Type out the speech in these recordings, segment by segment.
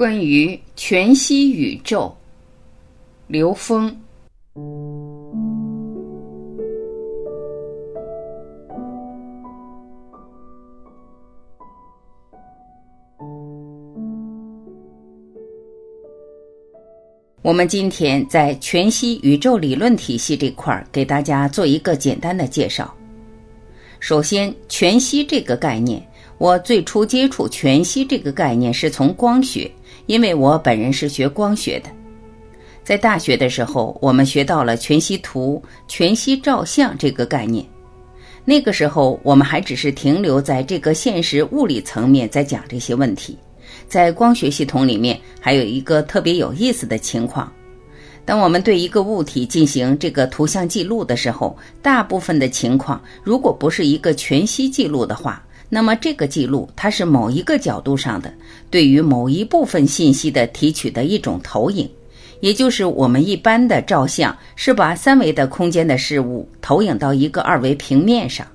关于全息宇宙，刘峰。我们今天在全息宇宙理论体系这块儿，给大家做一个简单的介绍。首先，全息这个概念，我最初接触全息这个概念是从光学，因为我本人是学光学的。在大学的时候，我们学到了全息图、全息照相这个概念。那个时候，我们还只是停留在这个现实物理层面，在讲这些问题。在光学系统里面，还有一个特别有意思的情况。当我们对一个物体进行这个图像记录的时候，大部分的情况，如果不是一个全息记录的话，那么这个记录它是某一个角度上的对于某一部分信息的提取的一种投影，也就是我们一般的照相是把三维的空间的事物投影到一个二维平面上。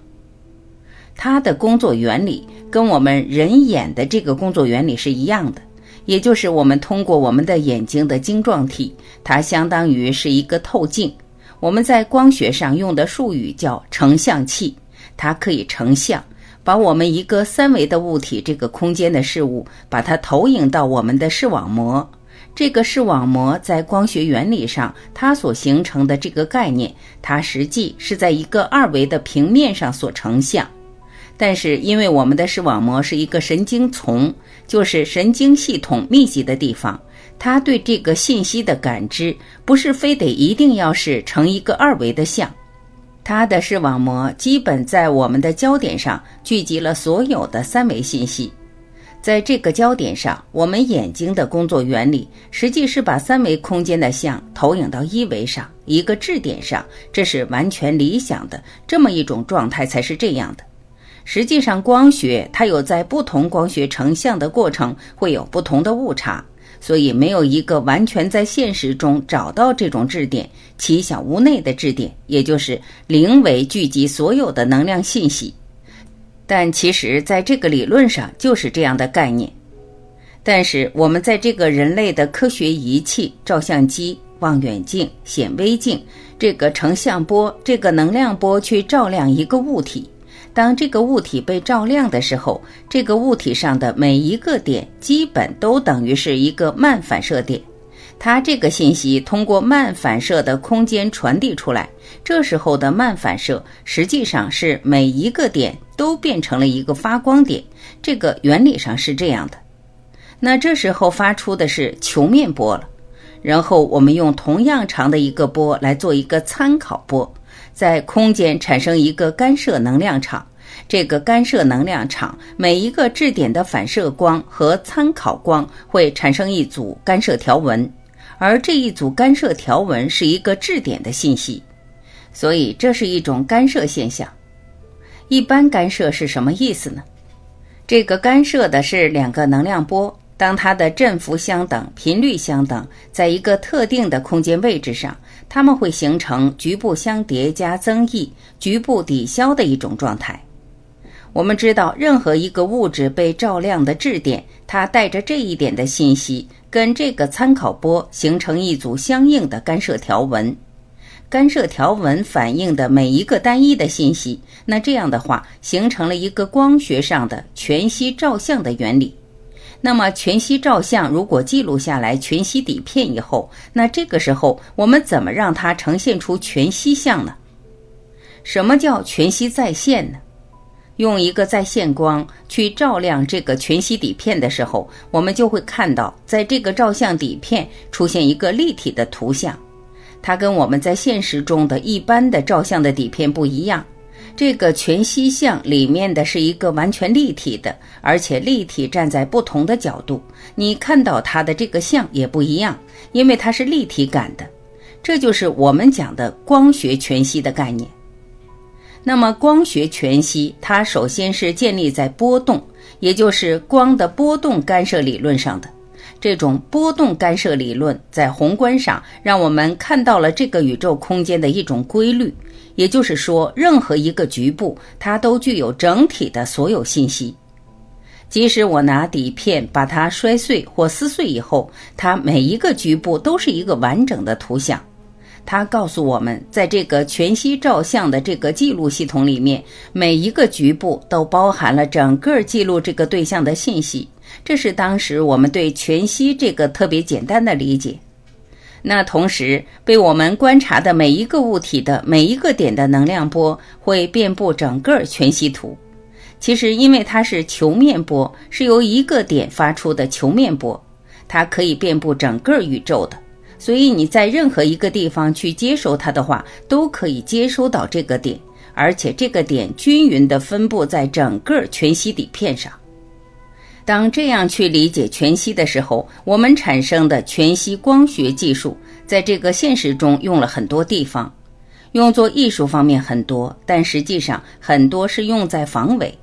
它的工作原理跟我们人眼的这个工作原理是一样的。也就是我们通过我们的眼睛的晶状体，它相当于是一个透镜。我们在光学上用的术语叫成像器，它可以成像，把我们一个三维的物体这个空间的事物，把它投影到我们的视网膜。这个视网膜在光学原理上，它所形成的这个概念，它实际是在一个二维的平面上所成像。但是，因为我们的视网膜是一个神经丛，就是神经系统密集的地方，它对这个信息的感知不是非得一定要是成一个二维的像。它的视网膜基本在我们的焦点上聚集了所有的三维信息，在这个焦点上，我们眼睛的工作原理实际是把三维空间的像投影到一维上一个质点上，这是完全理想的这么一种状态才是这样的。实际上，光学它有在不同光学成像的过程会有不同的误差，所以没有一个完全在现实中找到这种质点，其小无内的质点，也就是零维聚集所有的能量信息。但其实，在这个理论上就是这样的概念。但是，我们在这个人类的科学仪器、照相机、望远镜、显微镜这个成像波、这个能量波去照亮一个物体。当这个物体被照亮的时候，这个物体上的每一个点基本都等于是一个慢反射点，它这个信息通过慢反射的空间传递出来。这时候的慢反射实际上是每一个点都变成了一个发光点，这个原理上是这样的。那这时候发出的是球面波了，然后我们用同样长的一个波来做一个参考波。在空间产生一个干涉能量场，这个干涉能量场每一个质点的反射光和参考光会产生一组干涉条纹，而这一组干涉条纹是一个质点的信息，所以这是一种干涉现象。一般干涉是什么意思呢？这个干涉的是两个能量波。当它的振幅相等、频率相等，在一个特定的空间位置上，它们会形成局部相叠加增益、局部抵消的一种状态。我们知道，任何一个物质被照亮的质点，它带着这一点的信息，跟这个参考波形成一组相应的干涉条纹。干涉条纹反映的每一个单一的信息，那这样的话，形成了一个光学上的全息照相的原理。那么全息照相如果记录下来全息底片以后，那这个时候我们怎么让它呈现出全息像呢？什么叫全息再现呢？用一个在线光去照亮这个全息底片的时候，我们就会看到，在这个照相底片出现一个立体的图像，它跟我们在现实中的一般的照相的底片不一样。这个全息像里面的是一个完全立体的，而且立体站在不同的角度，你看到它的这个像也不一样，因为它是立体感的。这就是我们讲的光学全息的概念。那么光学全息，它首先是建立在波动，也就是光的波动干涉理论上的。这种波动干涉理论在宏观上让我们看到了这个宇宙空间的一种规律。也就是说，任何一个局部，它都具有整体的所有信息。即使我拿底片把它摔碎或撕碎以后，它每一个局部都是一个完整的图像。它告诉我们，在这个全息照相的这个记录系统里面，每一个局部都包含了整个记录这个对象的信息。这是当时我们对全息这个特别简单的理解。那同时，被我们观察的每一个物体的每一个点的能量波会遍布整个全息图。其实，因为它是球面波，是由一个点发出的球面波，它可以遍布整个宇宙的。所以你在任何一个地方去接收它的话，都可以接收到这个点，而且这个点均匀地分布在整个全息底片上。当这样去理解全息的时候，我们产生的全息光学技术，在这个现实中用了很多地方，用作艺术方面很多，但实际上很多是用在防伪。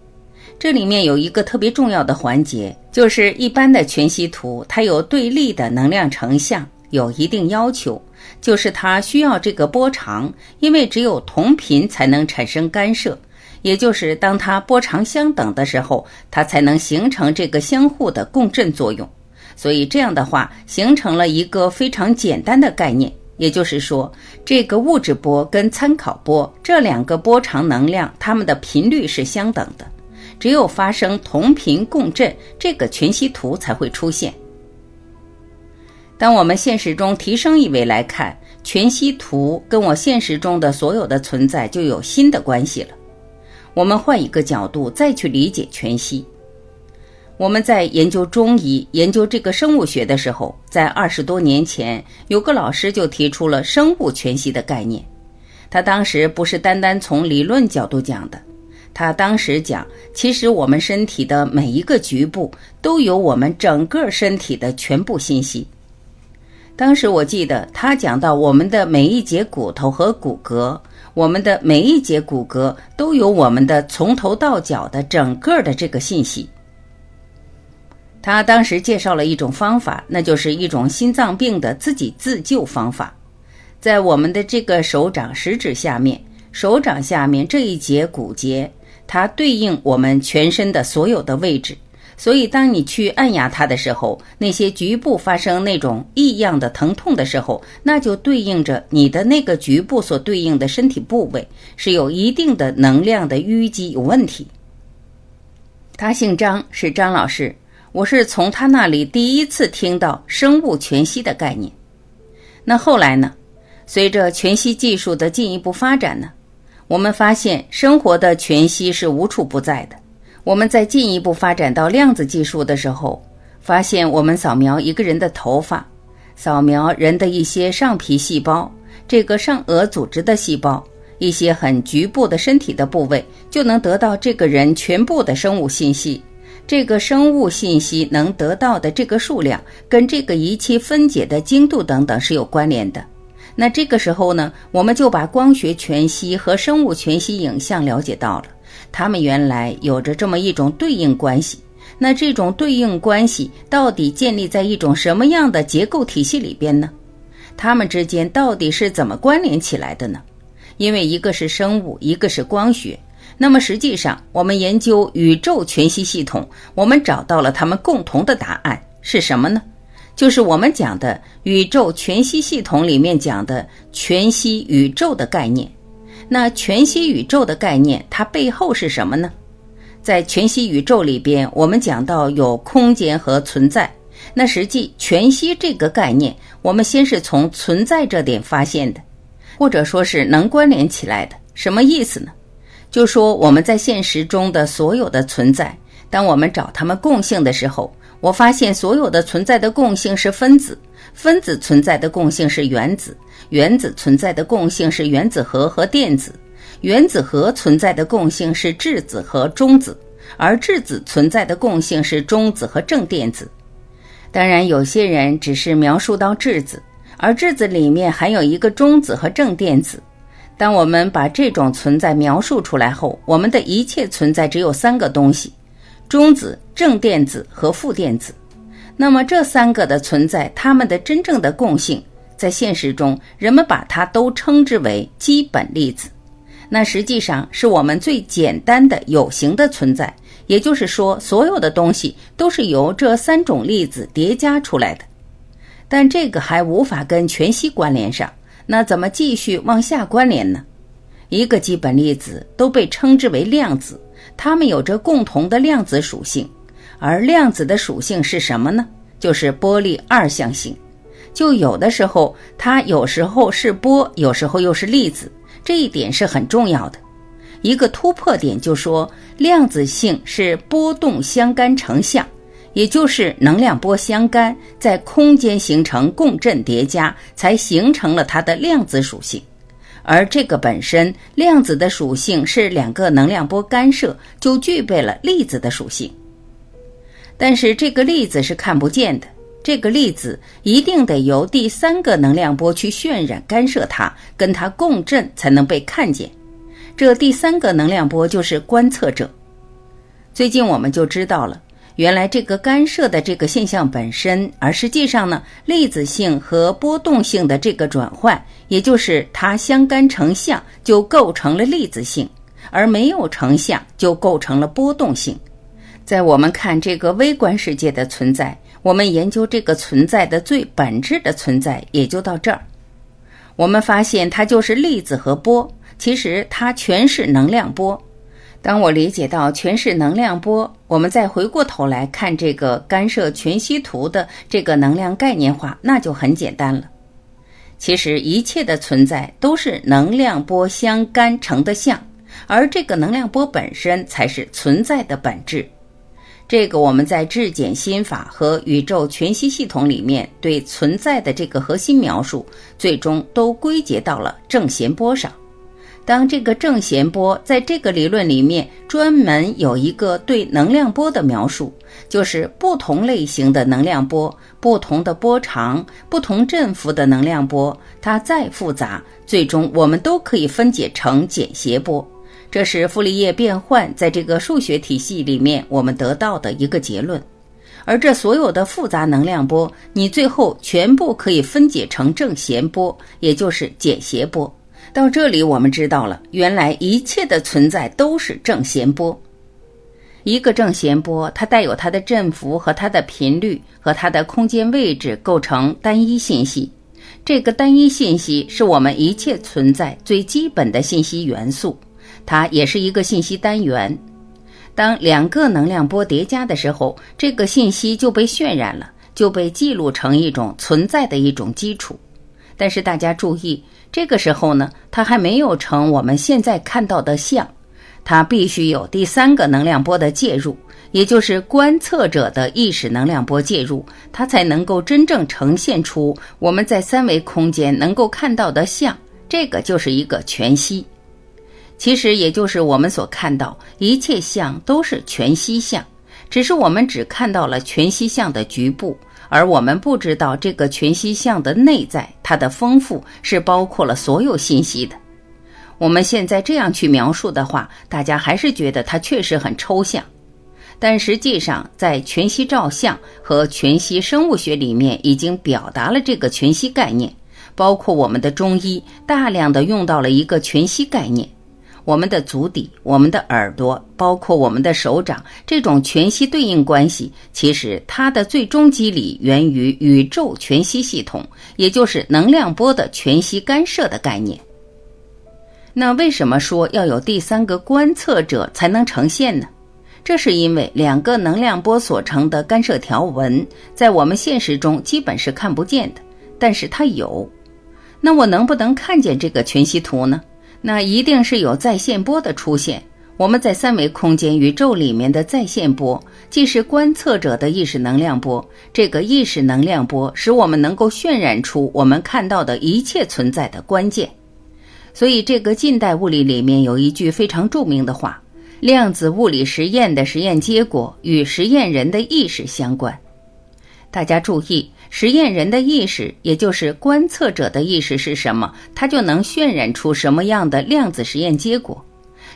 这里面有一个特别重要的环节，就是一般的全息图，它有对立的能量成像。有一定要求，就是它需要这个波长，因为只有同频才能产生干涉，也就是当它波长相等的时候，它才能形成这个相互的共振作用。所以这样的话，形成了一个非常简单的概念，也就是说，这个物质波跟参考波这两个波长能量，它们的频率是相等的，只有发生同频共振，这个全息图才会出现。当我们现实中提升一维来看全息图，跟我现实中的所有的存在就有新的关系了。我们换一个角度再去理解全息。我们在研究中医、研究这个生物学的时候，在二十多年前，有个老师就提出了生物全息的概念。他当时不是单单从理论角度讲的，他当时讲，其实我们身体的每一个局部都有我们整个身体的全部信息。当时我记得他讲到，我们的每一节骨头和骨骼，我们的每一节骨骼都有我们的从头到脚的整个的这个信息。他当时介绍了一种方法，那就是一种心脏病的自己自救方法，在我们的这个手掌食指下面，手掌下面这一节骨节，它对应我们全身的所有的位置。所以，当你去按压它的时候，那些局部发生那种异样的疼痛的时候，那就对应着你的那个局部所对应的身体部位是有一定的能量的淤积有问题。他姓张，是张老师，我是从他那里第一次听到生物全息的概念。那后来呢？随着全息技术的进一步发展呢，我们发现生活的全息是无处不在的。我们在进一步发展到量子技术的时候，发现我们扫描一个人的头发，扫描人的一些上皮细胞，这个上颚组织的细胞，一些很局部的身体的部位，就能得到这个人全部的生物信息。这个生物信息能得到的这个数量，跟这个仪器分解的精度等等是有关联的。那这个时候呢，我们就把光学全息和生物全息影像了解到了。它们原来有着这么一种对应关系，那这种对应关系到底建立在一种什么样的结构体系里边呢？它们之间到底是怎么关联起来的呢？因为一个是生物，一个是光学，那么实际上我们研究宇宙全息系统，我们找到了它们共同的答案是什么呢？就是我们讲的宇宙全息系统里面讲的全息宇宙的概念。那全息宇宙的概念，它背后是什么呢？在全息宇宙里边，我们讲到有空间和存在。那实际全息这个概念，我们先是从存在这点发现的，或者说是能关联起来的。什么意思呢？就说我们在现实中的所有的存在，当我们找它们共性的时候，我发现所有的存在的共性是分子，分子存在的共性是原子。原子存在的共性是原子核和电子，原子核存在的共性是质子和中子，而质子存在的共性是中子和正电子。当然，有些人只是描述到质子，而质子里面还有一个中子和正电子。当我们把这种存在描述出来后，我们的一切存在只有三个东西：中子、正电子和负电子。那么这三个的存在，它们的真正的共性。在现实中，人们把它都称之为基本粒子，那实际上是我们最简单的有形的存在，也就是说，所有的东西都是由这三种粒子叠加出来的。但这个还无法跟全息关联上，那怎么继续往下关联呢？一个基本粒子都被称之为量子，它们有着共同的量子属性，而量子的属性是什么呢？就是波粒二象性。就有的时候它有时候是波，有时候又是粒子，这一点是很重要的。一个突破点就说量子性是波动相干成像。也就是能量波相干，在空间形成共振叠加，才形成了它的量子属性。而这个本身量子的属性是两个能量波干涉，就具备了粒子的属性。但是这个粒子是看不见的，这个粒子一定得由第三个能量波去渲染干涉它，跟它共振才能被看见。这第三个能量波就是观测者。最近我们就知道了。原来这个干涉的这个现象本身，而实际上呢，粒子性和波动性的这个转换，也就是它相干成像，就构成了粒子性，而没有成像就构成了波动性。在我们看这个微观世界的存在，我们研究这个存在的最本质的存在，也就到这儿。我们发现它就是粒子和波，其实它全是能量波。当我理解到全是能量波，我们再回过头来看这个干涉全息图的这个能量概念化，那就很简单了。其实一切的存在都是能量波相干成的像，而这个能量波本身才是存在的本质。这个我们在质检心法和宇宙全息系统里面对存在的这个核心描述，最终都归结到了正弦波上。当这个正弦波在这个理论里面专门有一个对能量波的描述，就是不同类型的能量波、不同的波长、不同振幅的能量波，它再复杂，最终我们都可以分解成简谐波。这是傅立叶变换在这个数学体系里面我们得到的一个结论。而这所有的复杂能量波，你最后全部可以分解成正弦波，也就是简谐波。到这里，我们知道了，原来一切的存在都是正弦波。一个正弦波，它带有它的振幅和它的频率和它的空间位置，构成单一信息。这个单一信息是我们一切存在最基本的信息元素，它也是一个信息单元。当两个能量波叠加的时候，这个信息就被渲染了，就被记录成一种存在的一种基础。但是大家注意。这个时候呢，它还没有成我们现在看到的像，它必须有第三个能量波的介入，也就是观测者的意识能量波介入，它才能够真正呈现出我们在三维空间能够看到的像。这个就是一个全息，其实也就是我们所看到一切相都是全息相，只是我们只看到了全息相的局部。而我们不知道这个全息相的内在，它的丰富是包括了所有信息的。我们现在这样去描述的话，大家还是觉得它确实很抽象。但实际上，在全息照相和全息生物学里面，已经表达了这个全息概念。包括我们的中医，大量的用到了一个全息概念。我们的足底、我们的耳朵，包括我们的手掌，这种全息对应关系，其实它的最终机理源于宇宙全息系统，也就是能量波的全息干涉的概念。那为什么说要有第三个观测者才能呈现呢？这是因为两个能量波所成的干涉条纹，在我们现实中基本是看不见的，但是它有。那我能不能看见这个全息图呢？那一定是有在线波的出现。我们在三维空间宇宙里面的在线波，既是观测者的意识能量波。这个意识能量波使我们能够渲染出我们看到的一切存在的关键。所以，这个近代物理里面有一句非常著名的话：量子物理实验的实验结果与实验人的意识相关。大家注意。实验人的意识，也就是观测者的意识是什么，它就能渲染出什么样的量子实验结果。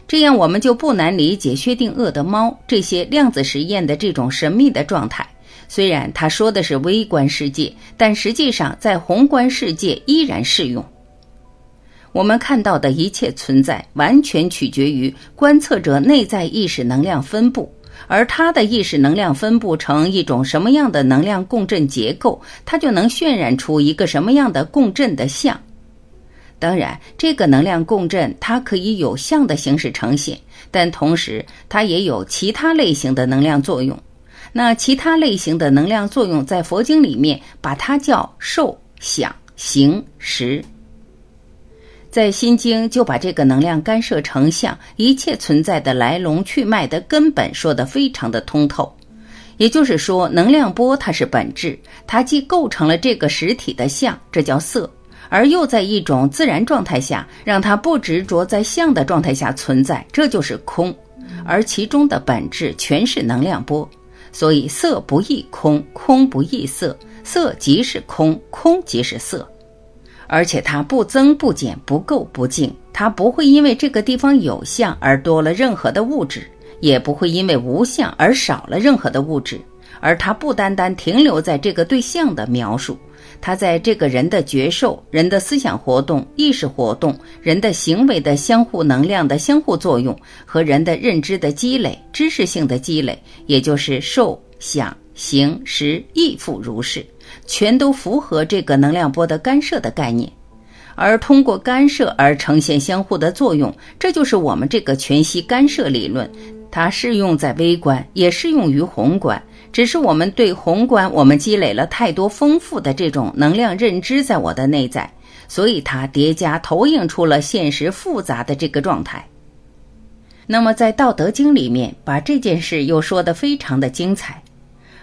这样，我们就不难理解薛定谔的猫这些量子实验的这种神秘的状态。虽然他说的是微观世界，但实际上在宏观世界依然适用。我们看到的一切存在，完全取决于观测者内在意识能量分布。而它的意识能量分布成一种什么样的能量共振结构，它就能渲染出一个什么样的共振的像。当然，这个能量共振它可以有像的形式呈现，但同时它也有其他类型的能量作用。那其他类型的能量作用，在佛经里面把它叫受、想、行、识。在《心经》就把这个能量干涉成像，一切存在的来龙去脉的根本说得非常的通透。也就是说，能量波它是本质，它既构成了这个实体的像，这叫色。而又在一种自然状态下，让它不执着在相的状态下存在，这就是空。而其中的本质全是能量波，所以色不异空，空不异色，色即是空，空即是色。而且它不增不减，不垢不净，它不会因为这个地方有相而多了任何的物质，也不会因为无相而少了任何的物质。而它不单单停留在这个对象的描述。它在这个人的觉受、人的思想活动、意识活动、人的行为的相互能量的相互作用和人的认知的积累、知识性的积累，也就是受、想、行、识、亦复如是，全都符合这个能量波的干涉的概念。而通过干涉而呈现相互的作用，这就是我们这个全息干涉理论。它适用在微观，也适用于宏观。只是我们对宏观，我们积累了太多丰富的这种能量认知在我的内在，所以它叠加投影出了现实复杂的这个状态。那么在《道德经》里面，把这件事又说得非常的精彩，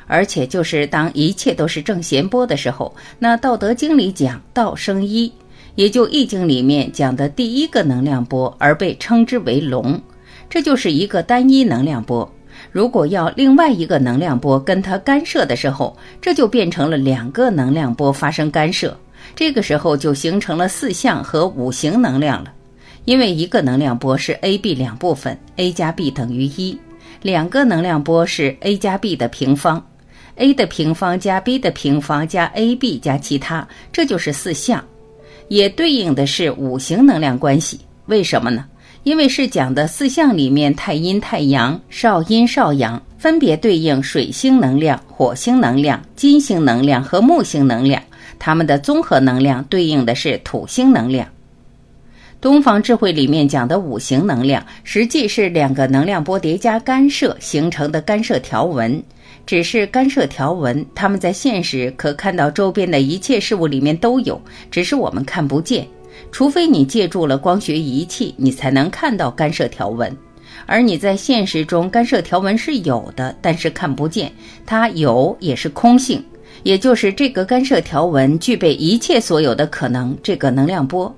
而且就是当一切都是正弦波的时候，那《道德经》里讲道生一，也就《易经》里面讲的第一个能量波，而被称之为龙，这就是一个单一能量波。如果要另外一个能量波跟它干涉的时候，这就变成了两个能量波发生干涉，这个时候就形成了四象和五行能量了。因为一个能量波是 A、B 两部分，A 加 B 等于一；两个能量波是 A 加 B 的平方，A 的平方加 B 的平方加 AB 加其他，这就是四象，也对应的是五行能量关系。为什么呢？因为是讲的四象里面太阴、太阳、少阴、少阳，分别对应水星能量、火星能量、金星能量和木星能量，它们的综合能量对应的是土星能量。东方智慧里面讲的五行能量，实际是两个能量波叠加干涉形成的干涉条纹，只是干涉条纹，他们在现实可看到周边的一切事物里面都有，只是我们看不见。除非你借助了光学仪器，你才能看到干涉条纹。而你在现实中，干涉条纹是有的，但是看不见。它有也是空性，也就是这个干涉条纹具备一切所有的可能，这个能量波。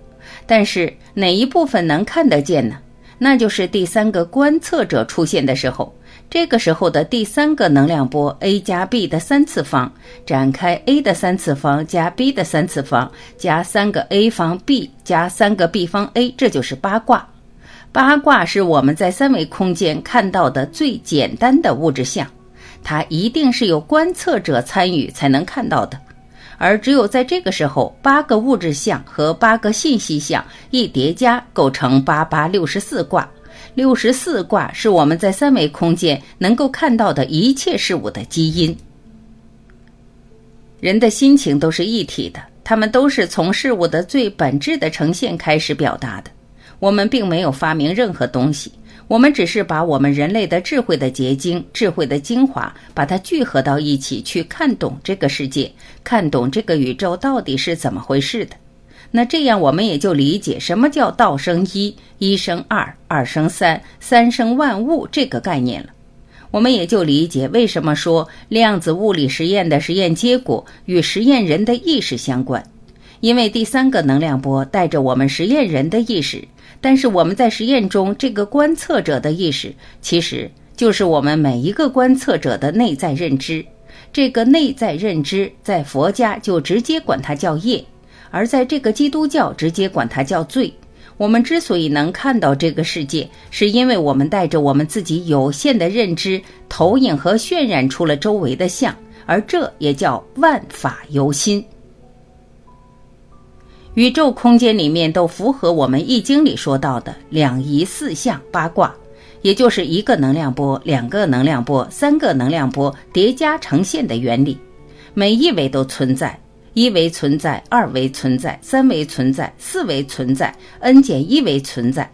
但是哪一部分能看得见呢？那就是第三个观测者出现的时候。这个时候的第三个能量波 a 加 b 的三次方展开 a 的三次方加 b 的三次方加三个 a 方 b 加三个 b 方 a，这就是八卦。八卦是我们在三维空间看到的最简单的物质相，它一定是有观测者参与才能看到的。而只有在这个时候，八个物质相和八个信息相一叠加，构成八八六十四卦。六十四卦是我们在三维空间能够看到的一切事物的基因。人的心情都是一体的，他们都是从事物的最本质的呈现开始表达的。我们并没有发明任何东西，我们只是把我们人类的智慧的结晶、智慧的精华，把它聚合到一起，去看懂这个世界，看懂这个宇宙到底是怎么回事的。那这样，我们也就理解什么叫“道生一，一生二，二生三，三生万物”这个概念了。我们也就理解为什么说量子物理实验的实验结果与实验人的意识相关，因为第三个能量波带着我们实验人的意识，但是我们在实验中这个观测者的意识，其实就是我们每一个观测者的内在认知。这个内在认知，在佛家就直接管它叫业。而在这个基督教直接管它叫罪。我们之所以能看到这个世界，是因为我们带着我们自己有限的认知，投影和渲染出了周围的像，而这也叫万法由心。宇宙空间里面都符合我们易经里说到的两仪四象八卦，也就是一个能量波、两个能量波、三个能量波叠加呈现的原理。每一维都存在，一维存在，二维存在，三维存在，四维存在，n 减一维存在。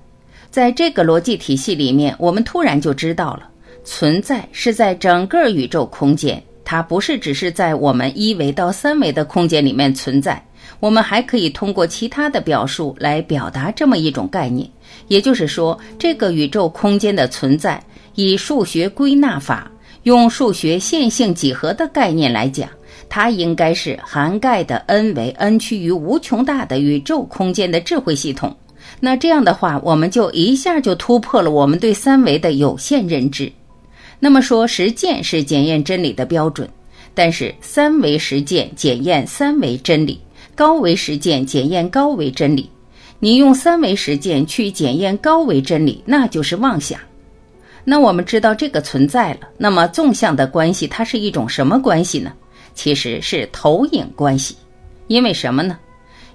在这个逻辑体系里面，我们突然就知道了，存在是在整个宇宙空间，它不是只是在我们一维到三维的空间里面存在。我们还可以通过其他的表述来表达这么一种概念，也就是说，这个宇宙空间的存在，以数学归纳法，用数学线性几何的概念来讲，它应该是涵盖的 n 为 n 趋于无穷大的宇宙空间的智慧系统。那这样的话，我们就一下就突破了我们对三维的有限认知。那么说，实践是检验真理的标准，但是三维实践检验三维真理。高维实践检验高维真理，你用三维实践去检验高维真理，那就是妄想。那我们知道这个存在了，那么纵向的关系它是一种什么关系呢？其实是投影关系。因为什么呢？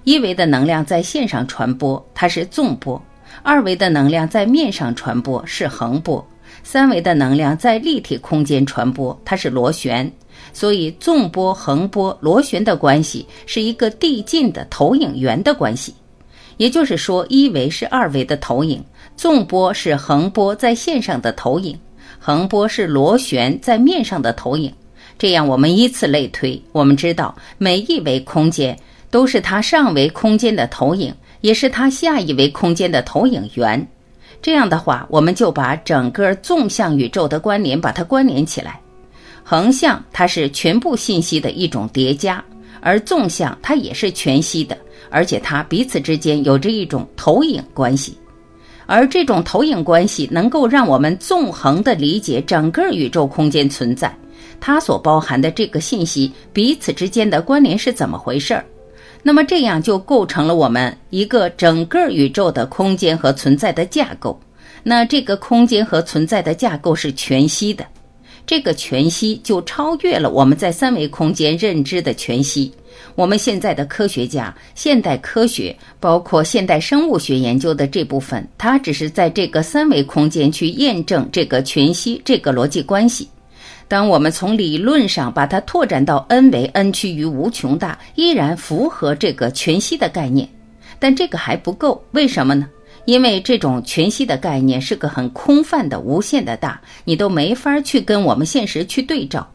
一维的能量在线上传播，它是纵波；二维的能量在面上传播是横波；三维的能量在立体空间传播，它是螺旋。所以，纵波、横波、螺旋的关系是一个递进的投影源的关系。也就是说，一维是二维的投影，纵波是横波在线上的投影，横波是螺旋在面上的投影。这样，我们依次类推，我们知道每一维空间都是它上维空间的投影，也是它下一维空间的投影源。这样的话，我们就把整个纵向宇宙的关联把它关联起来。横向它是全部信息的一种叠加，而纵向它也是全息的，而且它彼此之间有着一种投影关系，而这种投影关系能够让我们纵横的理解整个宇宙空间存在，它所包含的这个信息彼此之间的关联是怎么回事儿？那么这样就构成了我们一个整个宇宙的空间和存在的架构。那这个空间和存在的架构是全息的。这个全息就超越了我们在三维空间认知的全息。我们现在的科学家、现代科学，包括现代生物学研究的这部分，它只是在这个三维空间去验证这个全息这个逻辑关系。当我们从理论上把它拓展到 n 为 n 趋于无穷大，依然符合这个全息的概念，但这个还不够。为什么呢？因为这种全息的概念是个很空泛的、无限的大，你都没法去跟我们现实去对照。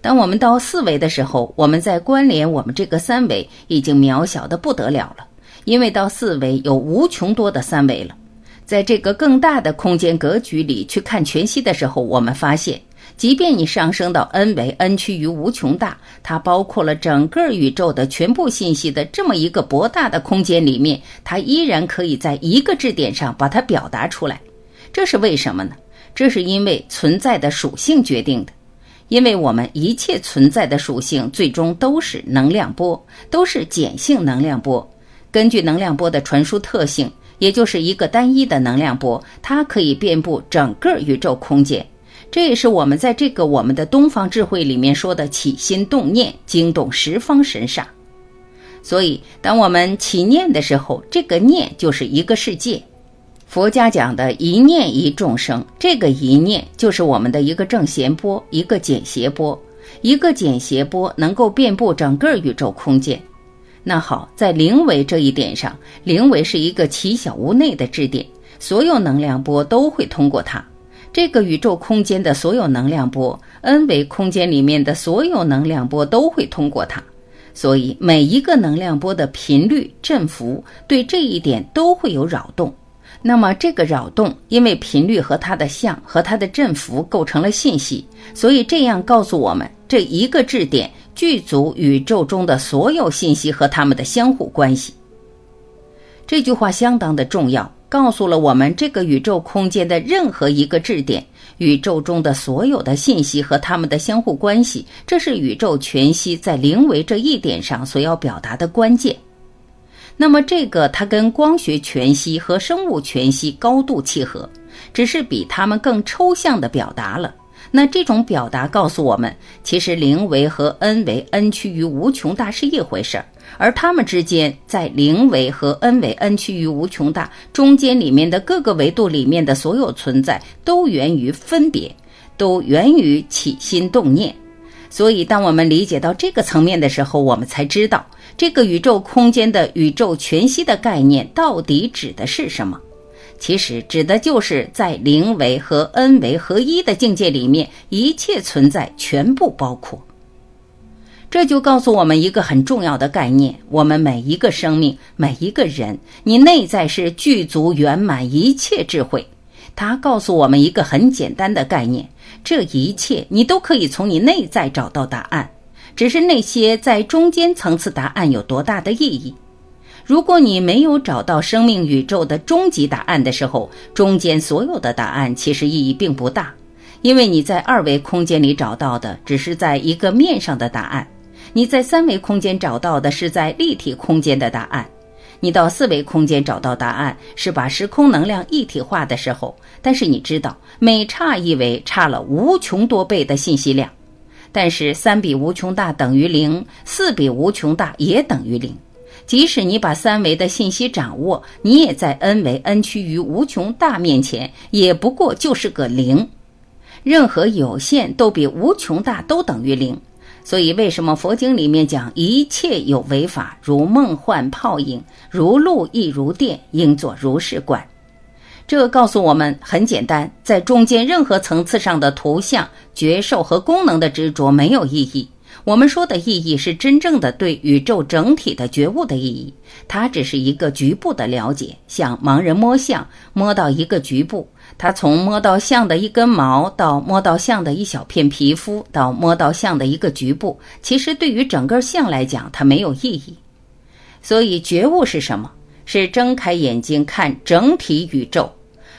当我们到四维的时候，我们在关联我们这个三维已经渺小的不得了了，因为到四维有无穷多的三维了。在这个更大的空间格局里去看全息的时候，我们发现。即便你上升到 n 为 n 趋于无穷大，它包括了整个宇宙的全部信息的这么一个博大的空间里面，它依然可以在一个质点上把它表达出来。这是为什么呢？这是因为存在的属性决定的。因为我们一切存在的属性最终都是能量波，都是碱性能量波。根据能量波的传输特性，也就是一个单一的能量波，它可以遍布整个宇宙空间。这也是我们在这个我们的东方智慧里面说的起心动念，惊动十方神煞。所以，当我们起念的时候，这个念就是一个世界。佛家讲的一念一众生，这个一念就是我们的一个正弦波，一个简谐波，一个简谐波能够遍布整个宇宙空间。那好，在灵维这一点上，灵维是一个奇小无内的质点，所有能量波都会通过它。这个宇宙空间的所有能量波，n 维空间里面的所有能量波都会通过它，所以每一个能量波的频率振幅对这一点都会有扰动。那么这个扰动，因为频率和它的像和它的振幅构成了信息，所以这样告诉我们这一个质点具足宇宙中的所有信息和它们的相互关系。这句话相当的重要。告诉了我们这个宇宙空间的任何一个质点，宇宙中的所有的信息和它们的相互关系，这是宇宙全息在零维这一点上所要表达的关键。那么，这个它跟光学全息和生物全息高度契合，只是比它们更抽象的表达了。那这种表达告诉我们，其实零维和 n 维 n 趋于无穷大是一回事儿，而它们之间在零维和 n 维 n 趋于无穷大中间里面的各个维度里面的所有存在，都源于分别，都源于起心动念。所以，当我们理解到这个层面的时候，我们才知道这个宇宙空间的宇宙全息的概念到底指的是什么。其实，指的就是在零维和 n 维合一的境界里面，一切存在全部包括。这就告诉我们一个很重要的概念：我们每一个生命，每一个人，你内在是具足圆满一切智慧。它告诉我们一个很简单的概念。这一切你都可以从你内在找到答案，只是那些在中间层次答案有多大的意义？如果你没有找到生命宇宙的终极答案的时候，中间所有的答案其实意义并不大，因为你在二维空间里找到的只是在一个面上的答案，你在三维空间找到的是在立体空间的答案。你到四维空间找到答案，是把时空能量一体化的时候。但是你知道，每差一维差了无穷多倍的信息量。但是三比无穷大等于零，四比无穷大也等于零。即使你把三维的信息掌握，你也在 n 维 n 趋于无穷大面前，也不过就是个零。任何有限都比无穷大都等于零。所以，为什么佛经里面讲一切有为法，如梦幻泡影，如露亦如电，应作如是观？这告诉我们很简单，在中间任何层次上的图像、觉受和功能的执着没有意义。我们说的意义是真正的对宇宙整体的觉悟的意义，它只是一个局部的了解，像盲人摸象，摸到一个局部。他从摸到象的一根毛，到摸到象的一小片皮肤，到摸到象的一个局部，其实对于整个象来讲，它没有意义。所以觉悟是什么？是睁开眼睛看整体宇宙。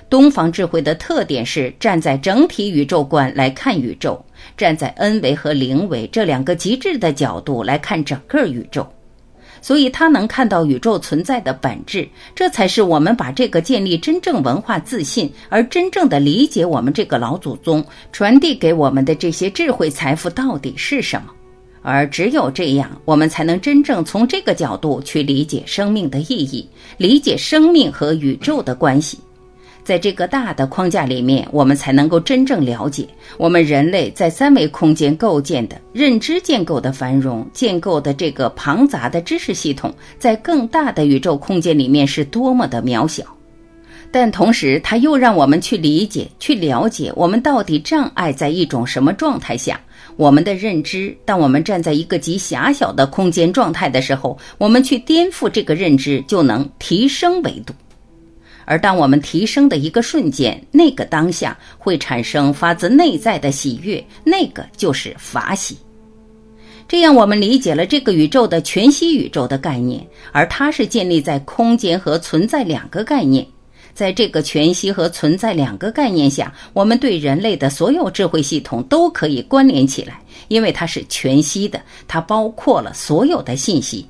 东方智慧的特点是站在整体宇宙观来看宇宙，站在 n 维和零维这两个极致的角度来看整个宇宙。所以，他能看到宇宙存在的本质，这才是我们把这个建立真正文化自信，而真正的理解我们这个老祖宗传递给我们的这些智慧财富到底是什么。而只有这样，我们才能真正从这个角度去理解生命的意义，理解生命和宇宙的关系。在这个大的框架里面，我们才能够真正了解我们人类在三维空间构建的认知建构的繁荣，建构的这个庞杂的知识系统，在更大的宇宙空间里面是多么的渺小。但同时，它又让我们去理解、去了解我们到底障碍在一种什么状态下。我们的认知，当我们站在一个极狭小的空间状态的时候，我们去颠覆这个认知，就能提升维度。而当我们提升的一个瞬间，那个当下会产生发自内在的喜悦，那个就是法喜。这样，我们理解了这个宇宙的全息宇宙的概念，而它是建立在空间和存在两个概念。在这个全息和存在两个概念下，我们对人类的所有智慧系统都可以关联起来，因为它是全息的，它包括了所有的信息。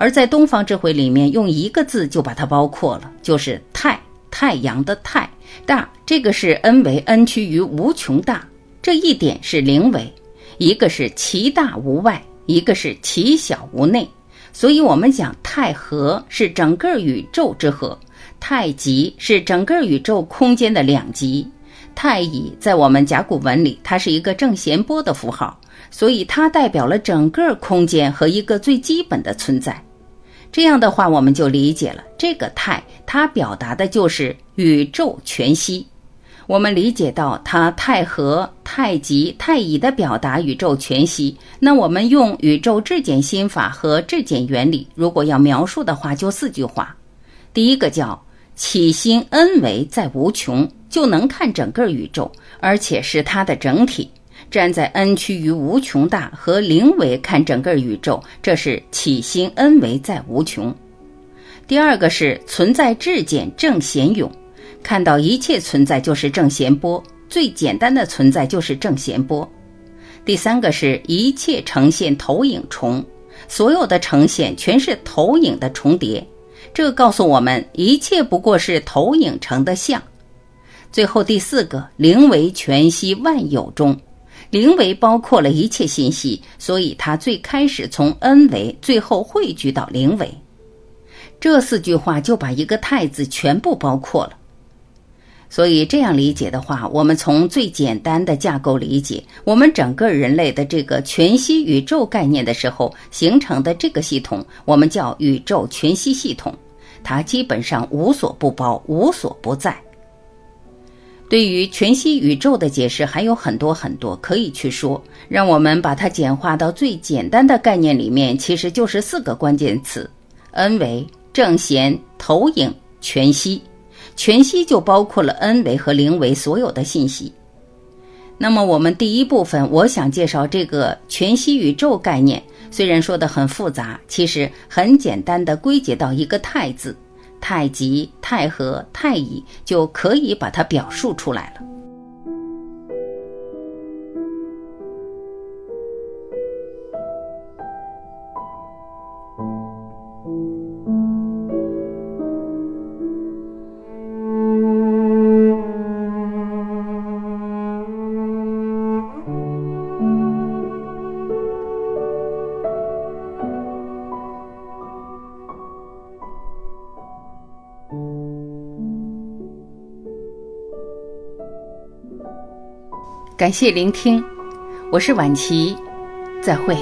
而在东方智慧里面，用一个字就把它包括了，就是太太阳的太大。这个是 n 为 n 趋于无穷大，这一点是零维，一个是其大无外，一个是其小无内。所以，我们讲太和是整个宇宙之和，太极是整个宇宙空间的两极。太乙在我们甲骨文里，它是一个正弦波的符号，所以它代表了整个空间和一个最基本的存在。这样的话，我们就理解了这个太，它表达的就是宇宙全息。我们理解到它太和、太极、太乙的表达宇宙全息。那我们用宇宙质检心法和质检原理，如果要描述的话，就四句话。第一个叫起心恩为在无穷，就能看整个宇宙，而且是它的整体。站在 n 趋于无穷大和零维看整个宇宙，这是起心 n 维在无穷。第二个是存在质简正弦涌，看到一切存在就是正弦波，最简单的存在就是正弦波。第三个是一切呈现投影重，所有的呈现全是投影的重叠，这告诉我们一切不过是投影成的像。最后第四个零为全息万有中。零维包括了一切信息，所以它最开始从 n 维，最后汇聚到零维。这四句话就把一个太字全部包括了。所以这样理解的话，我们从最简单的架构理解我们整个人类的这个全息宇宙概念的时候形成的这个系统，我们叫宇宙全息系统。它基本上无所不包，无所不在。对于全息宇宙的解释还有很多很多可以去说，让我们把它简化到最简单的概念里面，其实就是四个关键词：n 维、正弦、投影、全息。全息就包括了 n 维和零维所有的信息。那么我们第一部分，我想介绍这个全息宇宙概念，虽然说的很复杂，其实很简单的归结到一个太字。太极、太和、太乙就可以把它表述出来了。感谢聆听，我是晚琪，再会。